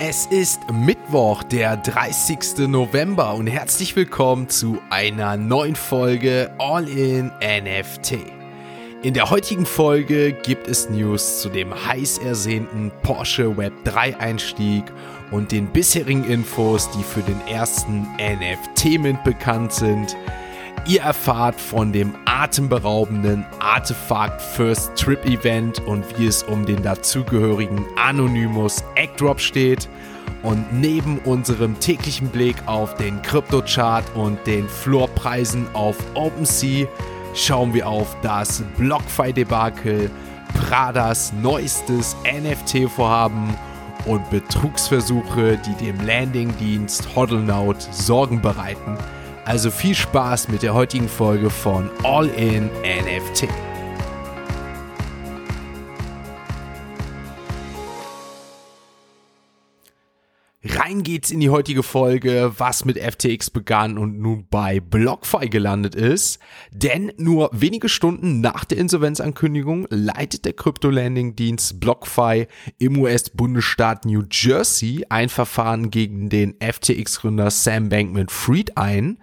Es ist Mittwoch, der 30. November und herzlich willkommen zu einer neuen Folge All in NFT. In der heutigen Folge gibt es News zu dem heiß ersehnten Porsche Web 3 Einstieg und den bisherigen Infos, die für den ersten NFT-Mint bekannt sind. Ihr erfahrt von dem atemberaubenden Artefakt First Trip Event und wie es um den dazugehörigen Anonymous Eggdrop steht. Und neben unserem täglichen Blick auf den Kryptochart und den Floorpreisen auf OpenSea schauen wir auf das BlockFi-Debakel, Pradas neuestes NFT-Vorhaben und Betrugsversuche, die dem Landing-Dienst HODLNOW Sorgen bereiten. Also viel Spaß mit der heutigen Folge von All in NFT. Rein geht's in die heutige Folge, was mit FTX begann und nun bei BlockFi gelandet ist. Denn nur wenige Stunden nach der Insolvenzankündigung leitet der Krypto-Landing-Dienst BlockFi im US-Bundesstaat New Jersey ein Verfahren gegen den FTX-Gründer Sam Bankman-Fried ein.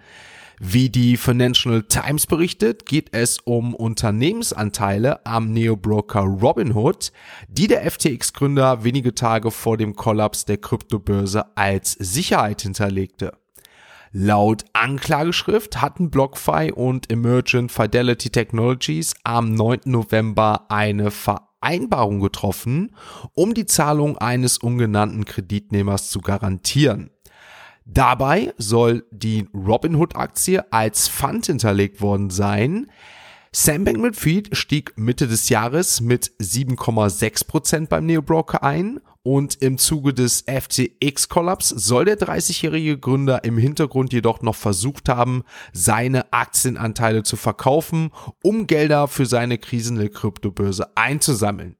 Wie die Financial Times berichtet, geht es um Unternehmensanteile am Neobroker Robinhood, die der FTX-Gründer wenige Tage vor dem Kollaps der Kryptobörse als Sicherheit hinterlegte. Laut Anklageschrift hatten BlockFi und Emergent Fidelity Technologies am 9. November eine Vereinbarung getroffen, um die Zahlung eines ungenannten Kreditnehmers zu garantieren. Dabei soll die Robinhood-Aktie als Fund hinterlegt worden sein. Sam Bankman-Fried stieg Mitte des Jahres mit 7,6% beim Neobroker ein und im Zuge des FTX-Kollaps soll der 30-jährige Gründer im Hintergrund jedoch noch versucht haben, seine Aktienanteile zu verkaufen, um Gelder für seine kriselnde Kryptobörse einzusammeln.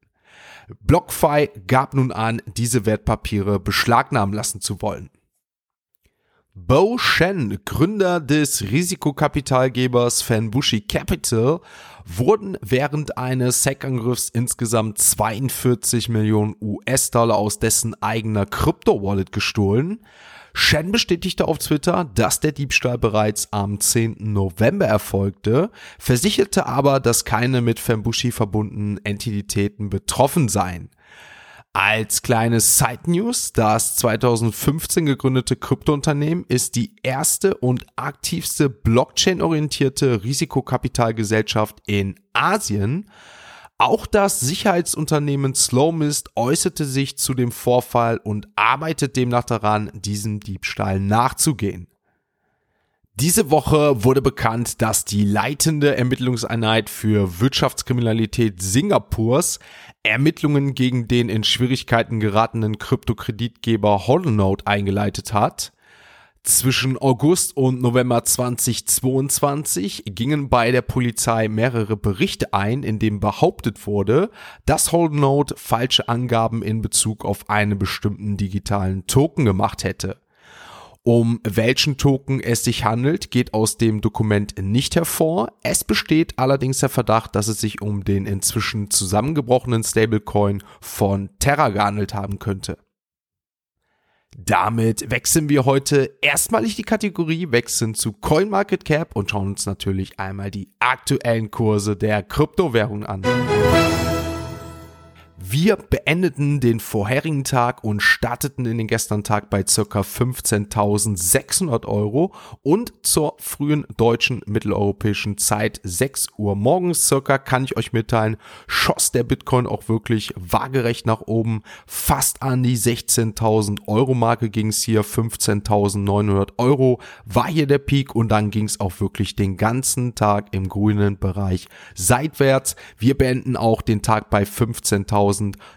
BlockFi gab nun an, diese Wertpapiere beschlagnahmen lassen zu wollen. Bo Shen, Gründer des Risikokapitalgebers Fanbushi Capital, wurden während eines Hackangriffs insgesamt 42 Millionen US-Dollar aus dessen eigener Krypto-Wallet gestohlen. Shen bestätigte auf Twitter, dass der Diebstahl bereits am 10. November erfolgte, versicherte aber, dass keine mit Fanbushi verbundenen Entitäten betroffen seien. Als kleines Side News, das 2015 gegründete Kryptounternehmen ist die erste und aktivste Blockchain-orientierte Risikokapitalgesellschaft in Asien. Auch das Sicherheitsunternehmen Slowmist äußerte sich zu dem Vorfall und arbeitet demnach daran, diesem Diebstahl nachzugehen. Diese Woche wurde bekannt, dass die leitende Ermittlungseinheit für Wirtschaftskriminalität Singapurs Ermittlungen gegen den in Schwierigkeiten geratenen Kryptokreditgeber Holonode eingeleitet hat. Zwischen August und November 2022 gingen bei der Polizei mehrere Berichte ein, in dem behauptet wurde, dass Holonode falsche Angaben in Bezug auf einen bestimmten digitalen Token gemacht hätte. Um welchen Token es sich handelt, geht aus dem Dokument nicht hervor. Es besteht allerdings der Verdacht, dass es sich um den inzwischen zusammengebrochenen Stablecoin von Terra gehandelt haben könnte. Damit wechseln wir heute erstmalig die Kategorie, wechseln zu CoinMarketCap und schauen uns natürlich einmal die aktuellen Kurse der Kryptowährung an. Wir beendeten den vorherigen Tag und starteten in den gestrigen Tag bei circa 15.600 Euro und zur frühen deutschen mitteleuropäischen Zeit 6 Uhr morgens circa kann ich euch mitteilen, schoss der Bitcoin auch wirklich waagerecht nach oben. Fast an die 16.000 Euro Marke ging es hier, 15.900 Euro war hier der Peak und dann ging es auch wirklich den ganzen Tag im grünen Bereich seitwärts. Wir beenden auch den Tag bei 15.000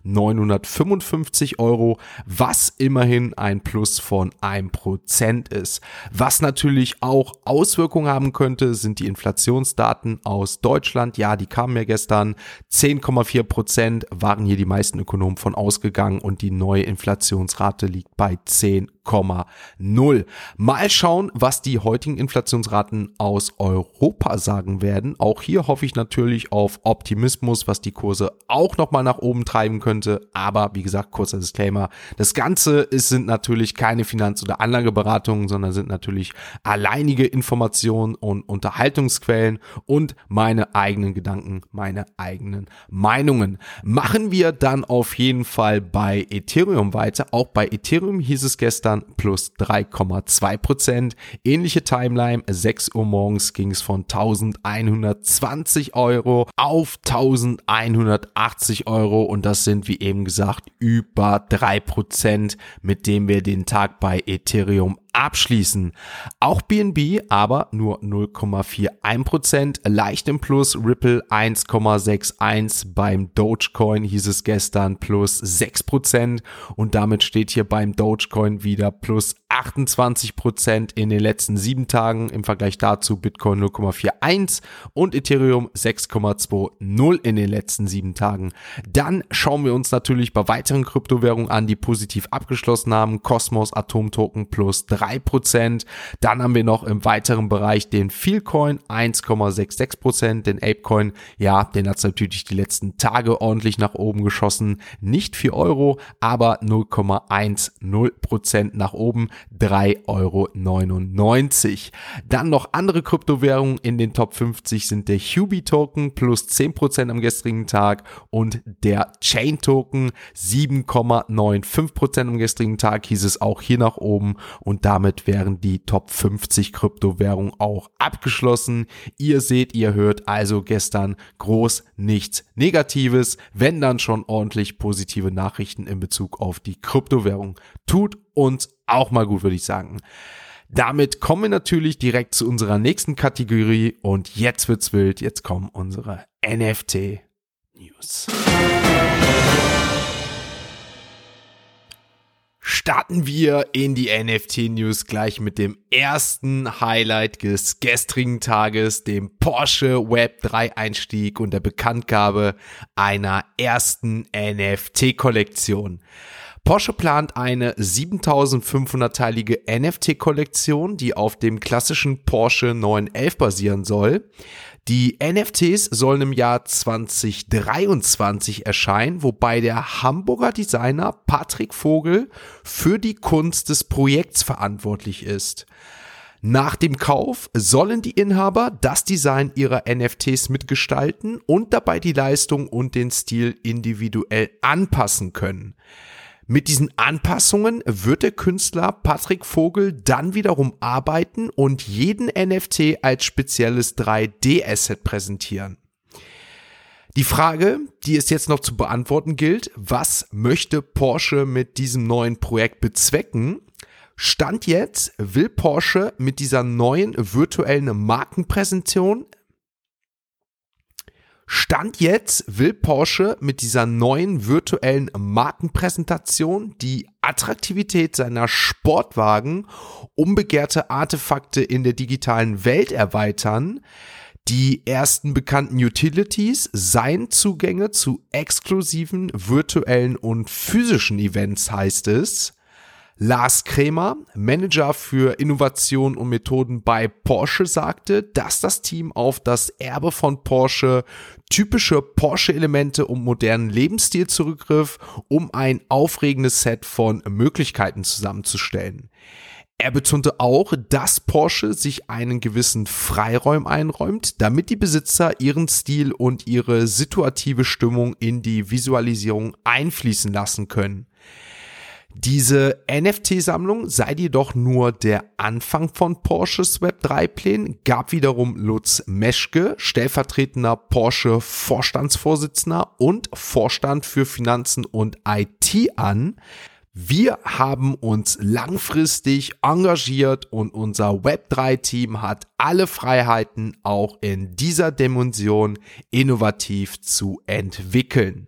955 Euro, was immerhin ein Plus von 1% ist. Was natürlich auch Auswirkungen haben könnte, sind die Inflationsdaten aus Deutschland. Ja, die kamen ja gestern. 10,4% waren hier die meisten Ökonomen von ausgegangen und die neue Inflationsrate liegt bei 10 0,0. Mal schauen, was die heutigen Inflationsraten aus Europa sagen werden. Auch hier hoffe ich natürlich auf Optimismus, was die Kurse auch nochmal nach oben treiben könnte. Aber wie gesagt, kurzer Disclaimer. Das Ganze ist, sind natürlich keine Finanz- oder Anlageberatungen, sondern sind natürlich alleinige Informationen und Unterhaltungsquellen und meine eigenen Gedanken, meine eigenen Meinungen. Machen wir dann auf jeden Fall bei Ethereum weiter. Auch bei Ethereum hieß es gestern plus 3,2 Prozent. Ähnliche Timeline. 6 Uhr morgens ging es von 1120 Euro auf 1180 Euro und das sind wie eben gesagt über 3 Prozent, mit dem wir den Tag bei Ethereum abschließen. Auch BNB aber nur 0,41%, leicht im Plus, Ripple 1,61, beim Dogecoin hieß es gestern plus 6% und damit steht hier beim Dogecoin wieder plus 28% in den letzten sieben Tagen im Vergleich dazu Bitcoin 0,41 und Ethereum 6,20 in den letzten sieben Tagen. Dann schauen wir uns natürlich bei weiteren Kryptowährungen an, die positiv abgeschlossen haben. Cosmos Atom Token plus 3 3%. Dann haben wir noch im weiteren Bereich den Feelcoin 1,66%, den Apecoin, ja, den hat es natürlich die letzten Tage ordentlich nach oben geschossen. Nicht 4 Euro, aber 0,10% nach oben, 3,99 Euro. Dann noch andere Kryptowährungen in den Top 50 sind der Hubi Token plus 10% am gestrigen Tag und der Chain Token 7,95% am gestrigen Tag hieß es auch hier nach oben und damit wären die Top 50 Kryptowährungen auch abgeschlossen. Ihr seht, ihr hört also gestern groß nichts Negatives, wenn dann schon ordentlich positive Nachrichten in Bezug auf die Kryptowährung. Tut uns auch mal gut, würde ich sagen. Damit kommen wir natürlich direkt zu unserer nächsten Kategorie und jetzt wird's wild. Jetzt kommen unsere NFT News. Starten wir in die NFT-News gleich mit dem ersten Highlight des gestrigen Tages, dem Porsche Web 3 Einstieg und der Bekanntgabe einer ersten NFT-Kollektion. Porsche plant eine 7500-teilige NFT-Kollektion, die auf dem klassischen Porsche 911 basieren soll. Die NFTs sollen im Jahr 2023 erscheinen, wobei der Hamburger Designer Patrick Vogel für die Kunst des Projekts verantwortlich ist. Nach dem Kauf sollen die Inhaber das Design ihrer NFTs mitgestalten und dabei die Leistung und den Stil individuell anpassen können. Mit diesen Anpassungen wird der Künstler Patrick Vogel dann wiederum arbeiten und jeden NFT als spezielles 3D-Asset präsentieren. Die Frage, die es jetzt noch zu beantworten gilt, was möchte Porsche mit diesem neuen Projekt bezwecken? Stand jetzt will Porsche mit dieser neuen virtuellen Markenpräsentation Stand jetzt will Porsche mit dieser neuen virtuellen Markenpräsentation die Attraktivität seiner Sportwagen, unbegehrte Artefakte in der digitalen Welt erweitern, die ersten bekannten Utilities seien Zugänge zu exklusiven virtuellen und physischen Events, heißt es. Lars Krämer, Manager für Innovation und Methoden bei Porsche, sagte, dass das Team auf das Erbe von Porsche typische Porsche-Elemente und modernen Lebensstil zurückgriff, um ein aufregendes Set von Möglichkeiten zusammenzustellen. Er betonte auch, dass Porsche sich einen gewissen Freiraum einräumt, damit die Besitzer ihren Stil und ihre situative Stimmung in die Visualisierung einfließen lassen können. Diese NFT-Sammlung sei jedoch nur der Anfang von Porsches Web3-Plänen, gab wiederum Lutz Meschke, stellvertretender Porsche Vorstandsvorsitzender und Vorstand für Finanzen und IT an. Wir haben uns langfristig engagiert und unser Web3-Team hat alle Freiheiten, auch in dieser Dimension innovativ zu entwickeln.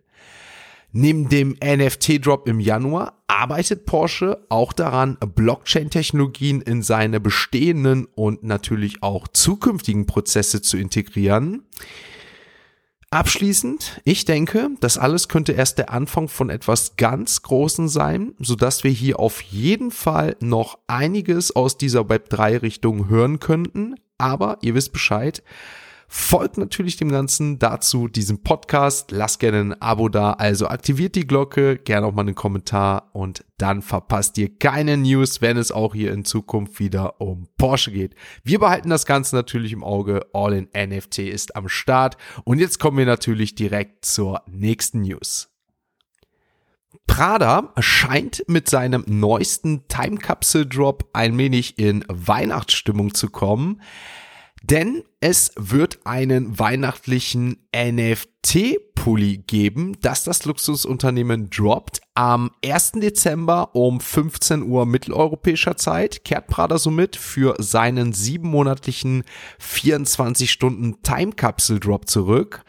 Neben dem NFT-Drop im Januar arbeitet Porsche auch daran, Blockchain-Technologien in seine bestehenden und natürlich auch zukünftigen Prozesse zu integrieren. Abschließend, ich denke, das alles könnte erst der Anfang von etwas ganz Großen sein, sodass wir hier auf jeden Fall noch einiges aus dieser Web3 Richtung hören könnten. Aber ihr wisst Bescheid, Folgt natürlich dem Ganzen dazu diesem Podcast. Lasst gerne ein Abo da. Also aktiviert die Glocke, gerne auch mal einen Kommentar und dann verpasst ihr keine News, wenn es auch hier in Zukunft wieder um Porsche geht. Wir behalten das Ganze natürlich im Auge. All in NFT ist am Start. Und jetzt kommen wir natürlich direkt zur nächsten News. Prada scheint mit seinem neuesten Time Capsule Drop ein wenig in Weihnachtsstimmung zu kommen. Denn es wird einen weihnachtlichen NFT-Pulli geben, das das Luxusunternehmen droppt. Am 1. Dezember um 15 Uhr mitteleuropäischer Zeit kehrt Prada somit für seinen siebenmonatlichen 24 Stunden Time Capsule Drop zurück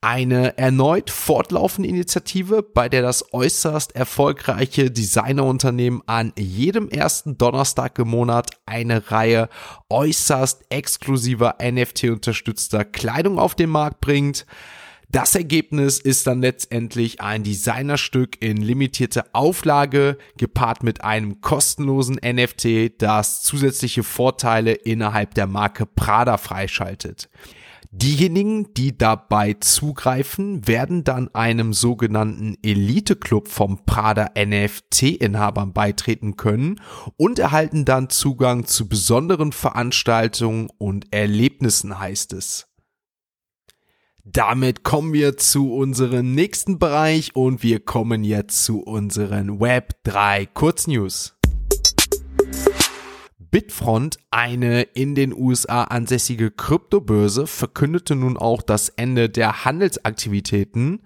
eine erneut fortlaufende Initiative, bei der das äußerst erfolgreiche Designerunternehmen an jedem ersten Donnerstag im Monat eine Reihe äußerst exklusiver NFT-unterstützter Kleidung auf den Markt bringt. Das Ergebnis ist dann letztendlich ein Designerstück in limitierter Auflage, gepaart mit einem kostenlosen NFT, das zusätzliche Vorteile innerhalb der Marke Prada freischaltet. Diejenigen, die dabei zugreifen, werden dann einem sogenannten Elite-Club vom Prada NFT-Inhabern beitreten können und erhalten dann Zugang zu besonderen Veranstaltungen und Erlebnissen, heißt es. Damit kommen wir zu unserem nächsten Bereich und wir kommen jetzt zu unseren Web 3 Kurznews. Bitfront, eine in den USA ansässige Kryptobörse, verkündete nun auch das Ende der Handelsaktivitäten.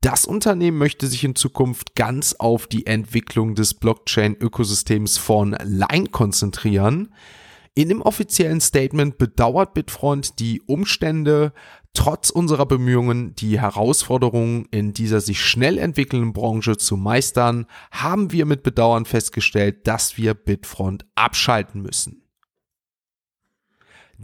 Das Unternehmen möchte sich in Zukunft ganz auf die Entwicklung des Blockchain-Ökosystems von Line konzentrieren. In dem offiziellen Statement bedauert Bitfront die Umstände, trotz unserer Bemühungen, die Herausforderungen in dieser sich schnell entwickelnden Branche zu meistern, haben wir mit Bedauern festgestellt, dass wir Bitfront abschalten müssen.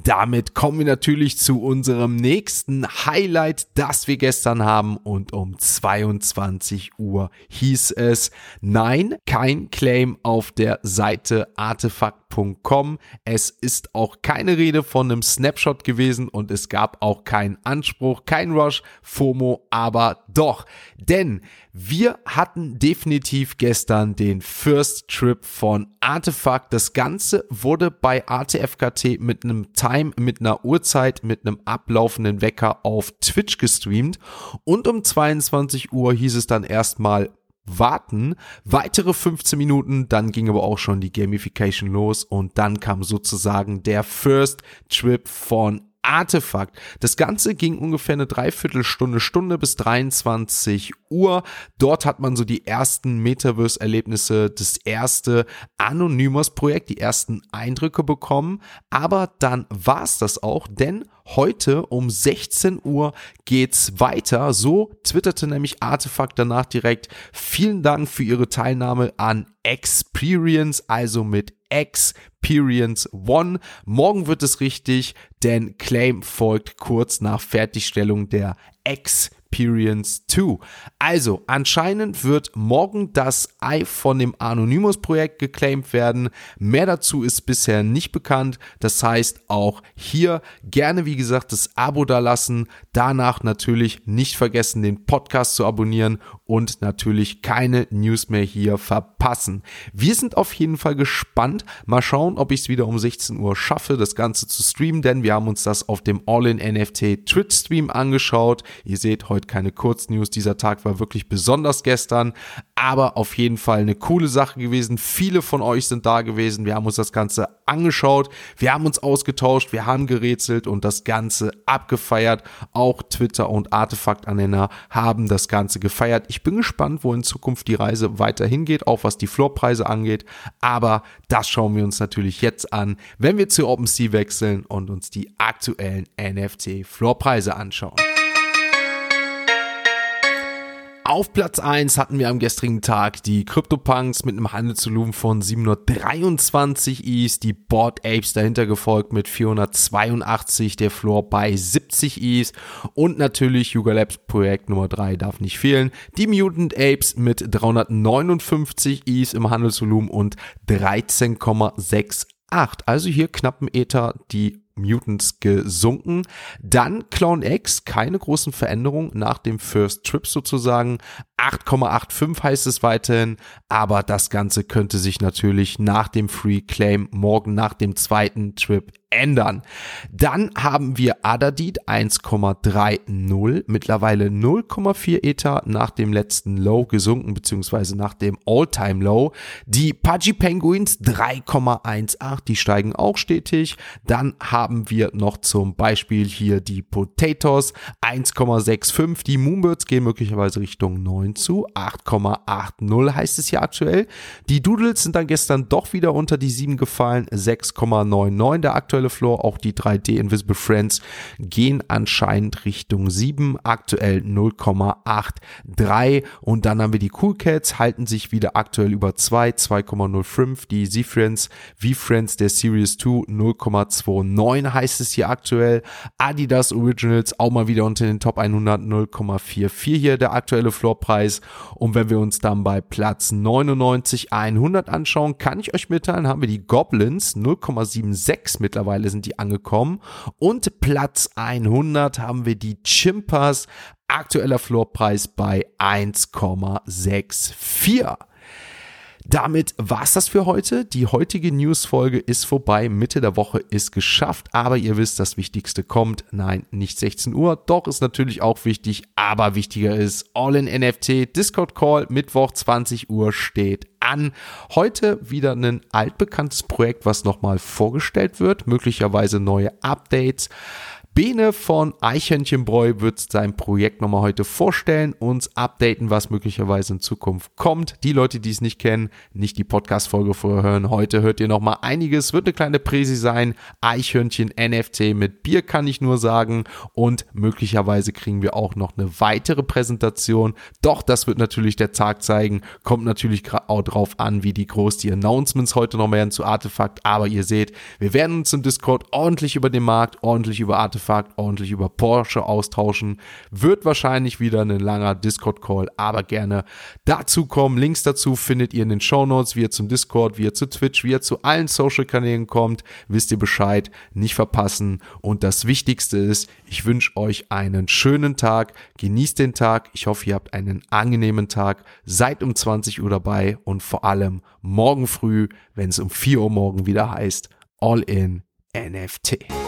Damit kommen wir natürlich zu unserem nächsten Highlight, das wir gestern haben und um 22 Uhr hieß es, nein, kein Claim auf der Seite artefakt.com. Es ist auch keine Rede von einem Snapshot gewesen und es gab auch keinen Anspruch, kein Rush, FOMO, aber doch, denn wir hatten definitiv gestern den First Trip von Artefakt. Das Ganze wurde bei ATFKT mit einem Time, mit einer Uhrzeit, mit einem ablaufenden Wecker auf Twitch gestreamt. Und um 22 Uhr hieß es dann erstmal warten. Weitere 15 Minuten, dann ging aber auch schon die Gamification los und dann kam sozusagen der First Trip von Artefakt. Das Ganze ging ungefähr eine Dreiviertelstunde, Stunde bis 23 Uhr. Dort hat man so die ersten Metaverse-Erlebnisse, das erste Anonymous-Projekt, die ersten Eindrücke bekommen. Aber dann war es das auch, denn heute um 16 Uhr geht's weiter. So twitterte nämlich Artefakt danach direkt. Vielen Dank für Ihre Teilnahme an Experience, also mit Experience One. Morgen wird es richtig, denn Claim folgt kurz nach Fertigstellung der Experience Experience 2. Also, anscheinend wird morgen das Ei von dem Anonymous-Projekt geclaimed werden. Mehr dazu ist bisher nicht bekannt. Das heißt, auch hier gerne, wie gesagt, das Abo da lassen. Danach natürlich nicht vergessen, den Podcast zu abonnieren und natürlich keine News mehr hier verpassen. Wir sind auf jeden Fall gespannt. Mal schauen, ob ich es wieder um 16 Uhr schaffe, das Ganze zu streamen, denn wir haben uns das auf dem All-in-NFT Twitch-Stream angeschaut. Ihr seht heute keine Kurznews. Dieser Tag war wirklich besonders gestern, aber auf jeden Fall eine coole Sache gewesen. Viele von euch sind da gewesen. Wir haben uns das Ganze angeschaut. Wir haben uns ausgetauscht. Wir haben gerätselt und das Ganze abgefeiert. Auch Twitter und Artefakt-Anhänger haben das Ganze gefeiert. Ich bin gespannt, wo in Zukunft die Reise weiterhin geht, auch was die Floorpreise angeht. Aber das schauen wir uns natürlich jetzt an, wenn wir zu OpenSea wechseln und uns die aktuellen NFT-Floorpreise anschauen. Auf Platz 1 hatten wir am gestrigen Tag die CryptoPunks mit einem Handelsvolumen von 723 Is, die Board Apes dahinter gefolgt mit 482, der Floor bei 70 Is und natürlich Yuga Labs Projekt Nummer 3 darf nicht fehlen. Die Mutant Apes mit 359 Is im Handelsvolumen und 13,68. Also hier knappen Ether die Mutants gesunken. Dann Clone X, keine großen Veränderungen nach dem First Trip sozusagen. 8,85 heißt es weiterhin, aber das Ganze könnte sich natürlich nach dem Free Claim morgen nach dem zweiten Trip ändern. Dann haben wir Adadid 1,30, mittlerweile 0,4 Ether nach dem letzten Low gesunken, beziehungsweise nach dem All-Time Low. Die Pudgy Penguins 3,18, die steigen auch stetig. Dann haben wir noch zum Beispiel hier die Potatoes 1,65, die Moonbirds gehen möglicherweise Richtung 9 zu, 8,80 heißt es hier aktuell. Die Doodles sind dann gestern doch wieder unter die 7 gefallen, 6,99 der aktuelle aktuelle Floor, auch die 3D Invisible Friends gehen anscheinend Richtung 7, aktuell 0,83 und dann haben wir die Cool Cats, halten sich wieder aktuell über 2, 2,05, die Z-Friends, V-Friends der Series 2 0,29 heißt es hier aktuell, Adidas Originals auch mal wieder unter den Top 100 0,44 hier der aktuelle Floorpreis. Und wenn wir uns dann bei Platz 99 100 anschauen, kann ich euch mitteilen, haben wir die Goblins 0,76 mittlerweile mittlerweile sind die angekommen. Und Platz 100 haben wir die Chimpers. Aktueller Floorpreis bei 1,64. Damit war's das für heute. Die heutige Newsfolge ist vorbei. Mitte der Woche ist geschafft. Aber ihr wisst, das Wichtigste kommt. Nein, nicht 16 Uhr. Doch ist natürlich auch wichtig. Aber wichtiger ist All in NFT Discord Call. Mittwoch 20 Uhr steht an. Heute wieder ein altbekanntes Projekt, was nochmal vorgestellt wird. Möglicherweise neue Updates. Bene von Eichhörnchenbräu wird sein Projekt nochmal heute vorstellen, uns updaten, was möglicherweise in Zukunft kommt. Die Leute, die es nicht kennen, nicht die Podcast-Folge vorher hören. Heute hört ihr nochmal einiges. Wird eine kleine Präsi sein. Eichhörnchen NFT mit Bier kann ich nur sagen. Und möglicherweise kriegen wir auch noch eine weitere Präsentation. Doch, das wird natürlich der Tag zeigen. Kommt natürlich auch drauf an, wie die groß die Announcements heute noch werden zu Artefakt. Aber ihr seht, wir werden uns im Discord ordentlich über den Markt, ordentlich über Artefakt Artefakt ordentlich über Porsche austauschen. Wird wahrscheinlich wieder ein langer Discord-Call, aber gerne dazu kommen. Links dazu findet ihr in den Show Notes, wie ihr zum Discord, wie ihr zu Twitch, wie ihr zu allen Social-Kanälen kommt. Wisst ihr Bescheid, nicht verpassen. Und das Wichtigste ist, ich wünsche euch einen schönen Tag. Genießt den Tag. Ich hoffe, ihr habt einen angenehmen Tag. Seid um 20 Uhr dabei und vor allem morgen früh, wenn es um 4 Uhr morgen wieder heißt, All in NFT.